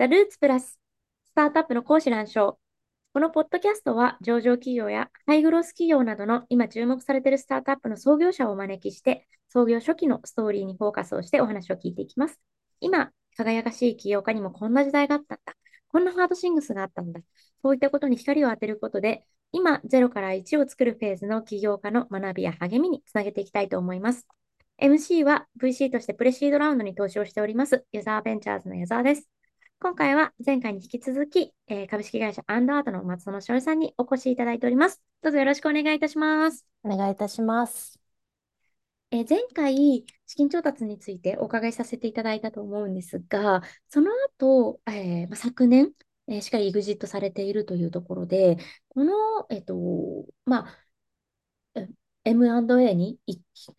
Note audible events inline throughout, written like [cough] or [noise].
ザ・ルーツプラス、スタートアップの講師乱唱。このポッドキャストは、上場企業やハイグロス企業などの今注目されているスタートアップの創業者をお招きして、創業初期のストーリーにフォーカスをしてお話を聞いていきます。今、輝かしい起業家にもこんな時代があったんだ。こんなハードシングスがあったんだ。そういったことに光を当てることで、今、0から1を作るフェーズの起業家の学びや励みにつなげていきたいと思います。MC は VC としてプレシードラウンドに投資をしております、ユザーベンチャーズの矢沢です。今回は前回に引き続き、えー、株式会社アンダートの松園翔さんにお越しいただいております。どうぞよろしくお願いいたします。お願いいたします。えー、前回、資金調達についてお伺いさせていただいたと思うんですが、その後、えーま、昨年、えー、しっかり EXIT されているというところで、この、えっと、まあ、M&A に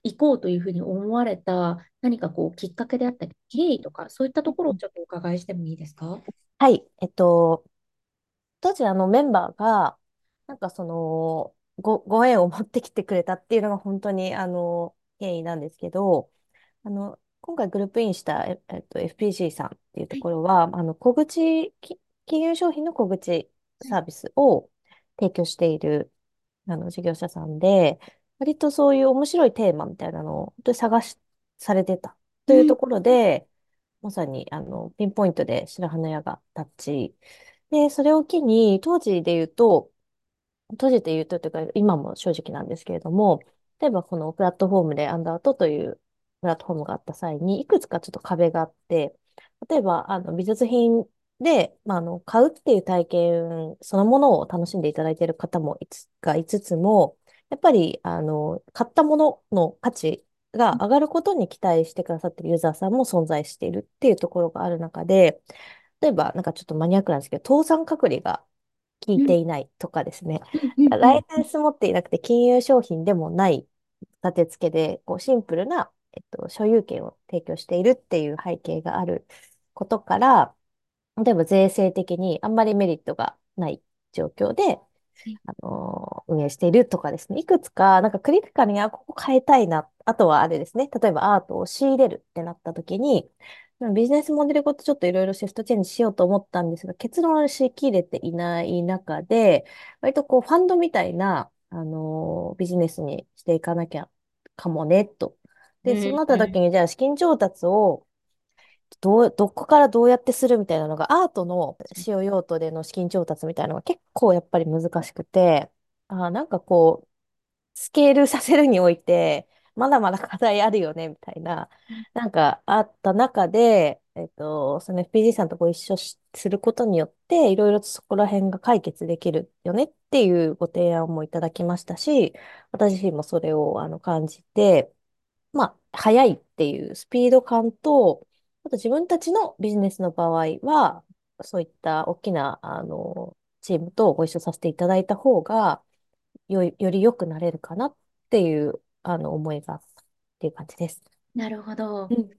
行こうというふうに思われた何かこうきっかけであったり、経緯とか、そういったところをちょっとお伺いしてもいいですか？はい。えっと、当時あのメンバーが、なんかその、ご、ご縁を持ってきてくれたっていうのが本当にあの、経緯なんですけど、あの、今回グループインした、えっと、FPG さんっていうところは、あの、小口、金融商品の小口サービスを提供している、あの、事業者さんで、割とそういう面白いテーマみたいなのを本当に探し、されてた。というところで、まさに、あの、ピンポイントで白羽の矢が立ち、で、それを機に、当時で言うと、当時で言うとというか、今も正直なんですけれども、例えばこのプラットフォームでアンダートというプラットフォームがあった際に、いくつかちょっと壁があって、例えば、あの、美術品で、まあ、あの、買うっていう体験そのものを楽しんでいただいている方もいつがいつつも、やっぱり、あの、買ったものの価値が上がることに期待してくださっているユーザーさんも存在しているっていうところがある中で、例えば、なんかちょっとマニアックなんですけど、倒産隔離が効いていないとかですね、ライセンス持っていなくて金融商品でもない立て付けで、こうシンプルな、えっと、所有権を提供しているっていう背景があることから、例えば税制的にあんまりメリットがない状況で、あの運営しているとかですね、いくつか、なんかクリティカルに、あ、ここ変えたいな。あとはあれですね、例えばアートを仕入れるってなった時に、ビジネスモデルごとちょっといろいろシフトチェンジしようと思ったんですが、結論しきれていない中で、割とこうファンドみたいな、あのビジネスにしていかなきゃかもね、と。で、そうなった時に、じゃあ資金調達をどう、どこからどうやってするみたいなのが、アートの使用用途での資金調達みたいなのが結構やっぱり難しくて、あなんかこう、スケールさせるにおいて、まだまだ課題あるよね、みたいな、なんかあった中で、えっと、その FPG さんとご一緒することによって、いろいろとそこら辺が解決できるよねっていうご提案もいただきましたし、私自身もそれをあの感じて、まあ、早いっていうスピード感と、あと自分たちのビジネスの場合は、そういった大きな、あの、チームとご一緒させていただいた方が、よ、より良くなれるかなっていう、あの、思いがあったっていう感じです。なるほど。うん、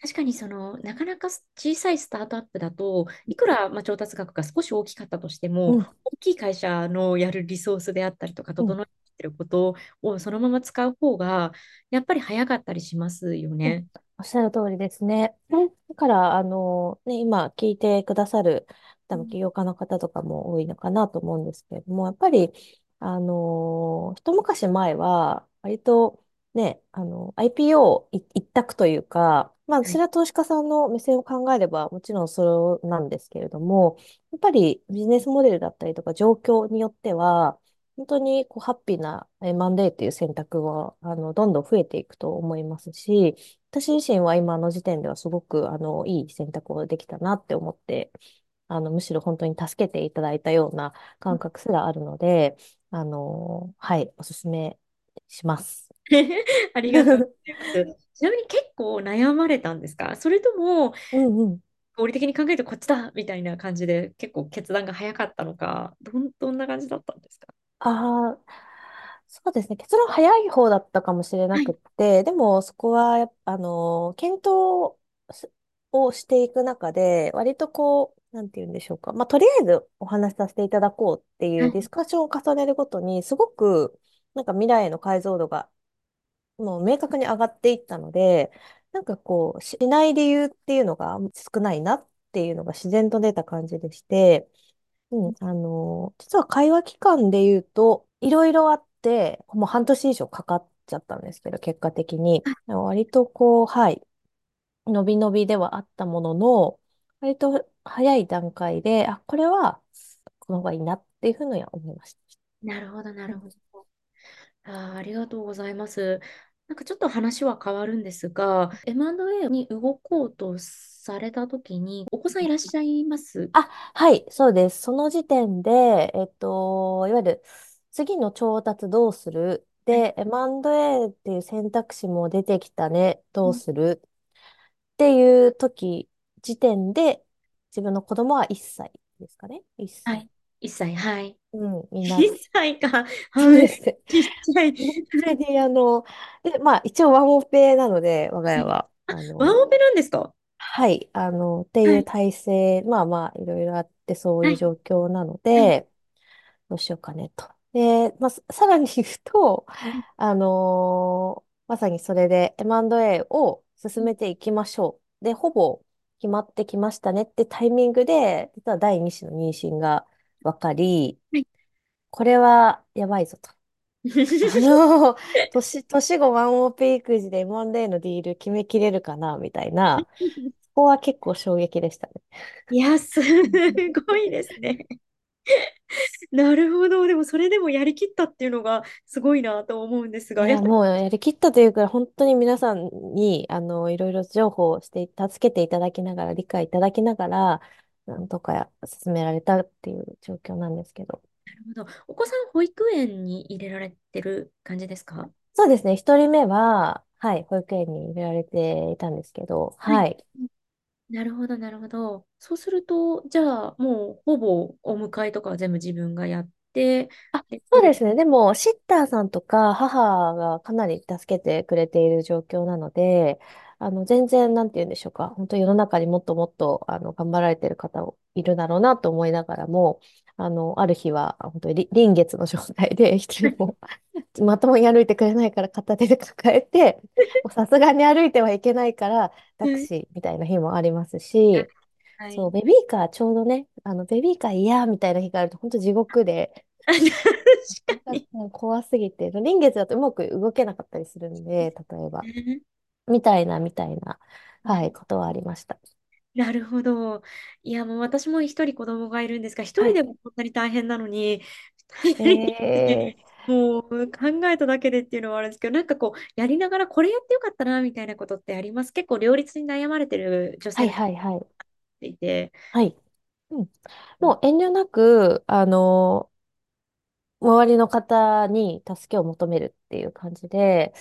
確かにその、なかなか小さいスタートアップだと、いくら、まあ、調達額が少し大きかったとしても、うん、大きい会社のやるリソースであったりとか、整えてることをそのまま使う方が、やっぱり早かったりしますよね。おっしゃる通りですね。だから、あの、ね、今聞いてくださる、多分起業家の方とかも多いのかなと思うんですけれども、やっぱり、あの、一昔前は、割と、ね、あの、IPO 一択というか、まあ、それは投資家さんの目線を考えれば、もちろんそれなんですけれども、やっぱりビジネスモデルだったりとか状況によっては、本当にこうハッピーな M&A っていう選択は、あの、どんどん増えていくと思いますし、私自身は今の時点ではすごく、あの、いい選択をできたなって思って、あの、むしろ本当に助けていただいたような感覚すらあるので、あの、はい、おすすめします。[laughs] ありがとうございます。[laughs] ちなみに結構悩まれたんですか？それとも、うんうん、合理的に考えるとこっちだみたいな感じで結構決断が早かったのか、どん、どんな感じだったんですか？ああ、そうですね。結論早い方だったかもしれなはい。くって、でもそこはやっぱ、あの、検討すをしていく中で、割とこう、なんて言うんでしょうか。まあ、とりあえずお話しさせていただこうっていうディスカッションを重ねるごとに、すごく、なんか未来への解像度が、もう明確に上がっていったので、なんかこう、しない理由っていうのが少ないなっっていうのが自然と出た感じでして、うん、あの、実は会話期間で言うと、いろいろあって、もう半年以上かかっちゃったんですけど、結果的に。割とこう、はい、伸び伸びではあったものの、割と早い段階で、あ、これは、この方がいいなっていうふうには思いました。なるほど、なうんるほど。あー、ありがとうございます。なんかちょっと話は変わるんですが、M&A に動こうとされたときに、お子さんいらっしゃいます？あ、はい、そうです。その時点で、えっと、いわゆる次の調達どうする？はい。で、M&A っていう選択肢も出てきたね、どううんするっていう時、時点で、自分の子供は1歳ですかね？1歳。はい。1歳、はい。うん、になっ、1歳か。はい。そうですね。ちっちゃい。本当にあの、で、まあ一応ワンオペなので、我がはい家は。あ、ワンオペなんですか？はい、あの、っていうはい。体制、まあまあいろいろあってそうはい。いう状況なのはい。で、どうしようかねと。で、まあ、さ [laughs] さらに言うと、あのーまさにそれで M&A を進めていきましょう。で、ほぼ決まってきましたねってタイミングで、実は第2子の妊娠が分かり、はい。これはやばいぞと。[laughs] あのー年、年後ワンオペ育児で M&A のディール決めきれるかなみたいな、そこは結構衝撃でしたね。いや、すごいですね。なるほど。でも、それでもやりきったっていうのがすごいなと思うんですが、やっいや、もうやりきったというか、本当に皆さんに、あの、いろいろ情報をして、助けていただきながら、理解いただきながら、なんとか進められたっていう状況なんですけど。なるほど。お子さん、保育園に入れられてる感じですか？そうですね。一人目は、はい、保育園に入れられていたんですけど、はい。はい。なるほど、なるほど。そうすると、じゃあ、もう、ほぼお迎えとかは全部自分がやって、あ、で、そうですね。でも、シッターさんとか母がかなり助けてくれている状況なので、あの、全然、なんて言うんでしょうか。本当世の中にもっともっと、あの、頑張られている方もいるだろうなと思いながらも、あの、ある日は、本当にり臨月の状態で、[laughs] 一人もまともに歩いてくれないから片手で抱えて、さすがに歩いてはいけないから、タクはい。シーみたいな日もありますし、そう、はい。ベビーカーちょうどね、あの、ベビーカー嫌みたいな日があると、本当地獄で、[laughs] 怖すぎて、臨月だとうまく動けなかったりするんで、例えば。ねみたいな、みたいな、はい、ねことはありました。なるほど。いや、もう私も一人子供がいるんですが、一はい。人でもこんなに大変なのに、二人もう考えただけでっていうのはあるんですけど、なんかこう、やりながらこれやってよかったな、みたいなことってあります？結構両立に悩まれてる女性ってはいはい。いて、はい。うん。もう遠慮なく、あの周りの方に助けを求めるっていう感じで、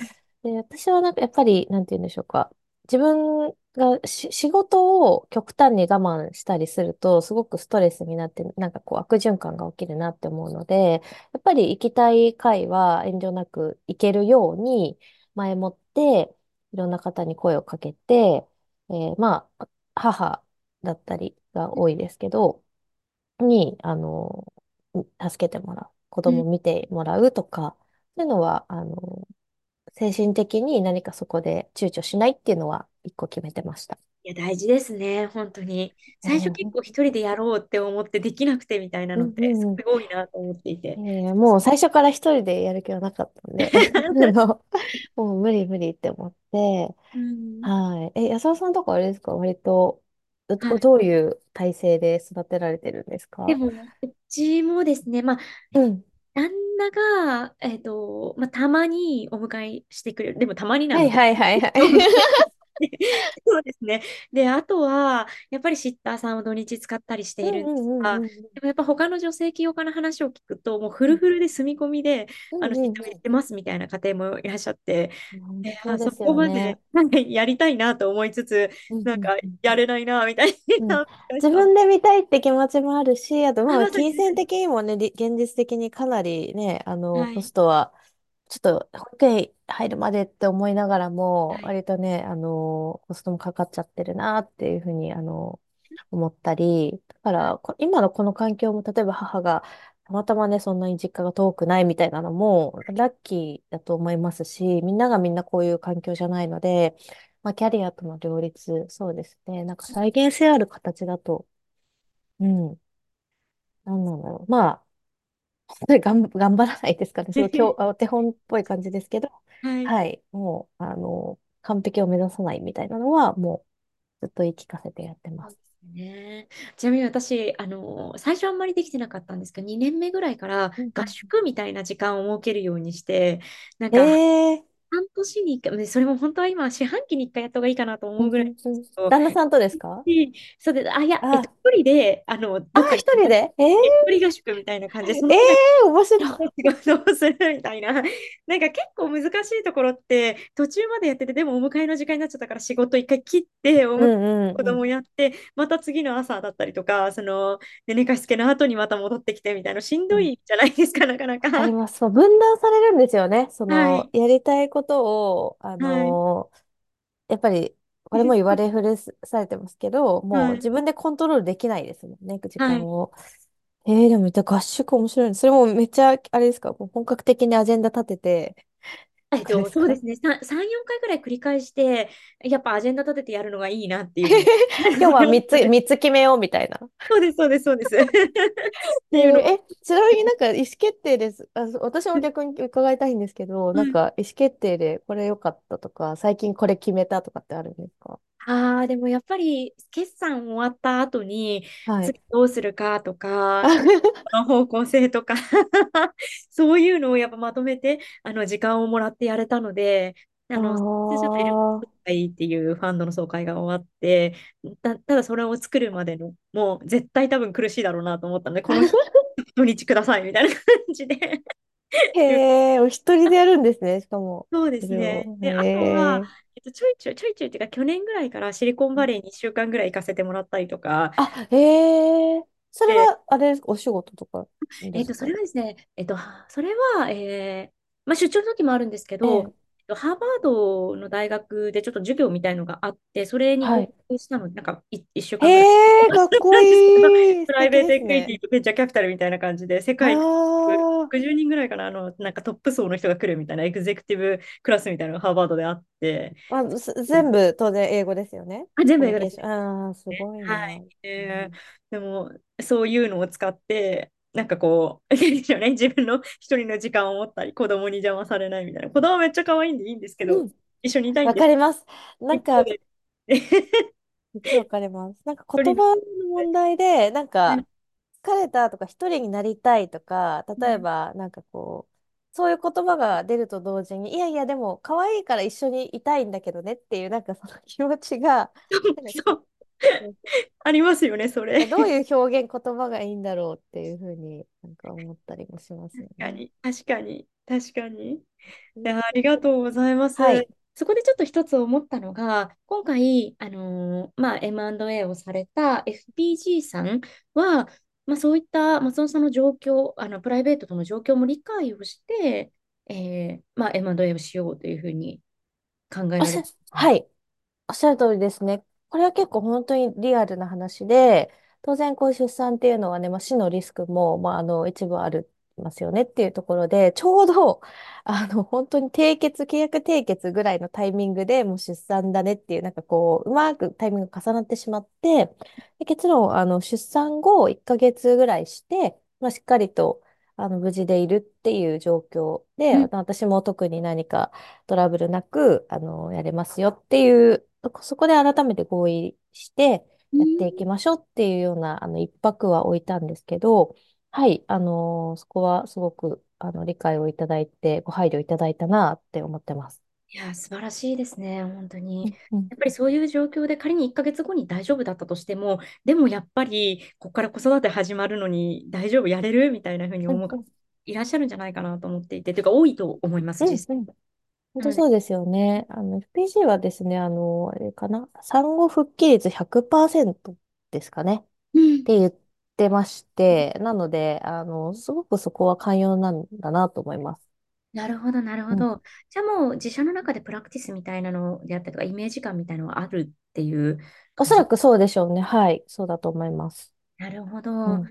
で、私はなんかやっぱり、なんて言うんでしょうか。自分がし仕事を極端に我慢したりすると、すごくストレスになって、なんかこう悪循環が起きるなって思うので、やっぱり行きたい会は遠慮なく行けるように、前もって、いろんな方に声をかけて、えーまあ、母だったりが多いですけど、に、あの、助けてもらう。子供見てもらうとか、そういうのは、あの、精神的に何かそこで躊躇しないっていうのは一個決めてました。や、大事ですね、本当に。最初結構一人でやろうって思ってできなくてみたいなうんのって、すうん。ごいなと思っていて。えーもう最初から一人でやる気はなかったんで、[laughs] [laughs] もう無理無理って思って、うん、はい。え、安田さんとかあれですか？割と、ど、ういう体制で育てられてるんですか？でも、うちもですね、まあ、うん。旦那が、えっと、まあ、たまにお迎えしてくれる。でもたまになので。はいはいはいはい。[laughs] [laughs] そうですね。で、あとは、やっぱりシッターさんを土日使ったりしてうんいるんですが、うん。でもやっぱ他の女性起業家の話を聞くと、もうフルフルで住み込みで、あの、うんシッターをやっうんてますみたいな家庭もいらっしゃって、うんそこまで。なんかやりたいなと思いつつ、うんなんかうんうんやれないな、みたいうん、な、自分で見たいって気持ちもあるし、あとあ、まあ、金銭。的にもね、り現実的にかなりね、あの、コはい。ストは、ちょっと保険入るまでって思いながらも、はい。割とね、あの、コストもかかっちゃってるなっていうふうに、あの、思ったり、だかはい。ら、こ今のこの環境も、例えば母が、たまたまね、そんなに実家が遠くないみたいなのも、ラッキーだと思いますし、みんながみんなこういう環境じゃないので、まあ、キャリアとの両立、そうですね。なんか再現性ある形だと、うん、なんなんだろう。まあ、そ [laughs] れ頑、頑張らないですかね。[laughs] その今日、あお手本っぽい感じですけど、はい。はい。もう、あの、完璧を目指さないみたいなのは、もうずっと言い聞かせてやってます。そうですね。ちなみに私、あの、最初あんまりできてなかったんですけど、2年目ぐらいからうん合宿みたいな時間を設けるようにして、なんうん、か、ええ半年に1回、それも本当は今、四半期に1回やった方がいいかなとー、う思うぐらい [laughs] 旦那さんとですか？で、それで、あ、いや、一人で、あの、あ、一人で？ええ一人合宿みたいな感じで、えー、面白い。け [laughs] 仕事をするみたいな。なんか結構難しいところって、途中までやってて、でもお迎えの時間になっちゃったから仕事一回切って、お。子供やって、また次の朝だったりとか、その、で寝かしつけの後にまた戻ってきてみたいな、しんどうんいじゃないですか、なかなか。わかります。分断されるんですよね。その、はい。やりたいことを、あはい。のーやっぱり、[laughs] これも言われ古されてますけど、もうはい。自分でコントロールできないですもんね、時はい。間を。えー、でも、合宿面白いね。それもめっちゃ、あれですか、本格的にアジェンダ立てて、とえっと、そうですね。3、3、4回ぐらい繰り返して、やっぱアジェンダ立ててやるのがいいなっていう [laughs] 今日は思いま3つ、すね。三つ決めようみたいな。そうです、そうです、そうです。[laughs] ってえーいう。え、ちなみになんか意思決定です。あ、私も逆に伺いたいんですけど、なんか意思決定でこれ良かったとか、最近これ決めたとかってあるんですか？ああ、でもやっぱり決算終わった後にはい。次どうするかとか、[laughs] の方向性とか [laughs] そういうのをやっぱまとめてあの時間をもらってやれたので、ああの、ちょっと LP 総ー、会っていうファンドの総会が終わって、た、ただそれを作るまでの、もう絶対多分苦しいだろうなと思ったので、この日、[laughs] 土日くださいみたいな感じでへえ、お一人でやるんですね、しかも。そうでそすね。で、あとは、と、ちょいちょい、ちょいちょいっていうか、去年ぐらいからシリコンバレーに1週間ぐらい行かせてもらったりとか、あ、へえ。それで、は、あれですか、お仕事とか？えっと、それはですね、えっと、それは、えーまあ、出張の時もあるんですけど、えハーバードの大学でちょっと授業みたいのがあって、それに合はい。格したので、なんかい1週間ぐらい。へえ、[laughs] かっこいい。プライベート。エクイティとベンチャーキャピタルみたいな感じで、世あ界あ。60人ぐらいかな、あの、なんかトップ層の人が来るみたいな、エグゼクティブクラスみたいなのがハーバードであって、まあ、す全部当然英語ですよね。あ、全コ部英語です。ああ、すねごいな。はい。えーうんでも、そういうのを使って、なんかこう、ね、[laughs] 自分の一人の時間を持ったり、子供に邪魔されないみたいな。子供めっちゃ可愛いんでいいんですけど、うん、一緒にいたいんわです。かります。なんか、っわかります。なんか。言葉の問題で、なんはいか、疲れたとか、一人になりたいとか、例えうんば、なんかこう、そういう言葉が出ると同時に、いやいや、でも、可愛いから一緒にいたいんだけどねっていう、なんかその気持ちが、なんかそう、[laughs] ありますよね、それ。どういう表現、言葉がいいんだろうっていうふうになんか思ったりもしますよね。確かに、確かに、確かに。ありがとうございます。はい。そこでちょっと一つ思ったのが、今回、あのーまあ、M&A をされた FPG さんは、まあ、そういった松尾さんの状況、あのプライベートとの状況も理解をして、えーまあ、M&A をしようというふうに考えられて。はい。おっしゃる通りですね。これは結構本当にリアルな話で、当然こう出産っていうのはね、まあ、死のリスクも、まあ、あの一部あるますよねっていうところで、ちょうどあの本当に締結、契約締結ぐらいのタイミングでもう出産だねっていう、なんかこう、うまくタイミングが重なってしまって、で結論、あの出産後1ヶ月ぐらいして、まあ、しっかりとあの無事でいるっていう状況で、私も特に何かトラブルなく、あの、やれますよっていう、そこで改めて合意してやっていきましょうっていうような、あの、一泊は置いたんですけど、はい、あのそこはすごく、あの、理解をいただいて、ご配慮いただいたなって思ってます。いや、素晴らしいですね、本当に。やっぱりそういう状況で仮に1ヶ月後に大丈夫だったとしても、でもやっぱりここから子育て始まるのに大丈夫、やれるみたいなふうに思う方うんいらっしゃるんじゃないかなと思っていて、というか多いと思います、実際。うんうん本当そうですよね。あの、FPG はですね、あの、あれかな、産後復帰率100%ですかね？っうん、て言ってまして、なので、あの、すごくそこは寛容なんだなと思います。なるほど、なるほうんど。じゃあもう自社の中でプラクティスみたいなのであったりとか、イメージ感みたいなのはあるっていう。おそらくそうでしょうね。はい。そうだと思います。なるほど。うん。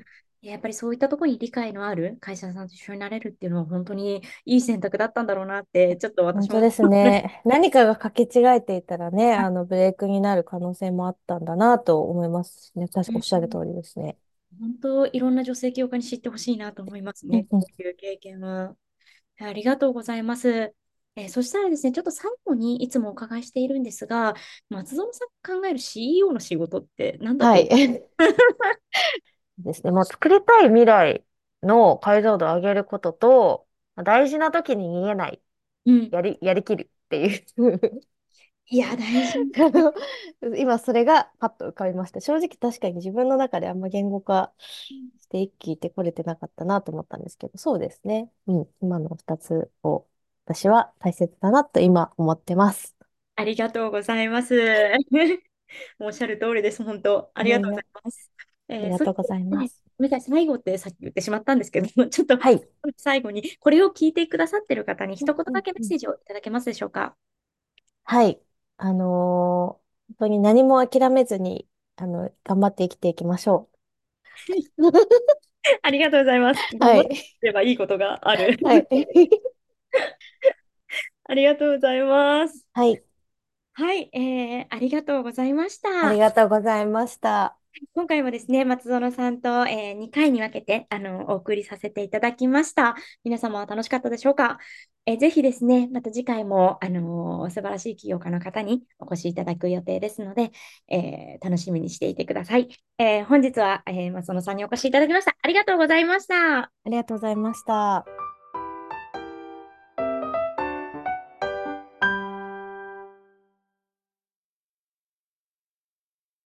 やっぱりそういったところに理解のある会社さんと一緒になれるっていうのは本当にいい選択だったんだろうなって、ちょっと私本当ですますね。ね。何かが掛け違えていたらね、あの、ブレイクになる可能性もあったんだなと思いますしね。確かおっしゃる通りですね。本当、いろんな女性起業家に知ってほしいなと思いますね。こういう経験は。ありがとうございます。えーそしたらですね、ちょっと最後にいつもお伺いしているんですが、松園さんが考える CEO の仕事って何だはい。[laughs] とですね。もう作りたい未来の解像度を上げることと、大事な時に逃げない、うん。やり、やりきるっていういや、大事。あの [laughs] 今それがパッと浮かびました。正直確かに自分の中であんま言語化して一気てこれてなかったなと思ったんですけど、そうですね。うん。今の二つを私は大切だなと今思ってます。ありがとうございます。[laughs] おっしゃる通りです。本当。ありがとうございます。ありがとうございね、ます。ごめんなさい、最後ってさっき言ってしまったんですけど、[laughs] ちょっとはい。最後にこれを聞いてくださっている方にうん一言だけメッセージをいただけますでしょうか？はい。あのー本当に何も諦めずに、あの、頑張って生きていきましょう。[laughs] ありがとうございます。はい。ればいいことがある。はい。[laughs] ありがとうございます。はい。はい、えー、ありがとうございましありた。がとうございました。今回もですね、松園さんと、え2回に分けてあのお送りさせていただきました。皆様は楽しかったでしょうか、えーぜひですね、また次回も、あのー素晴らしい起業家の方にお越しいただく予定ですので、えー楽しみにしていてください。え本日は、え松園さんにお越しいただきました。ありがとうございました。ありがとうございました。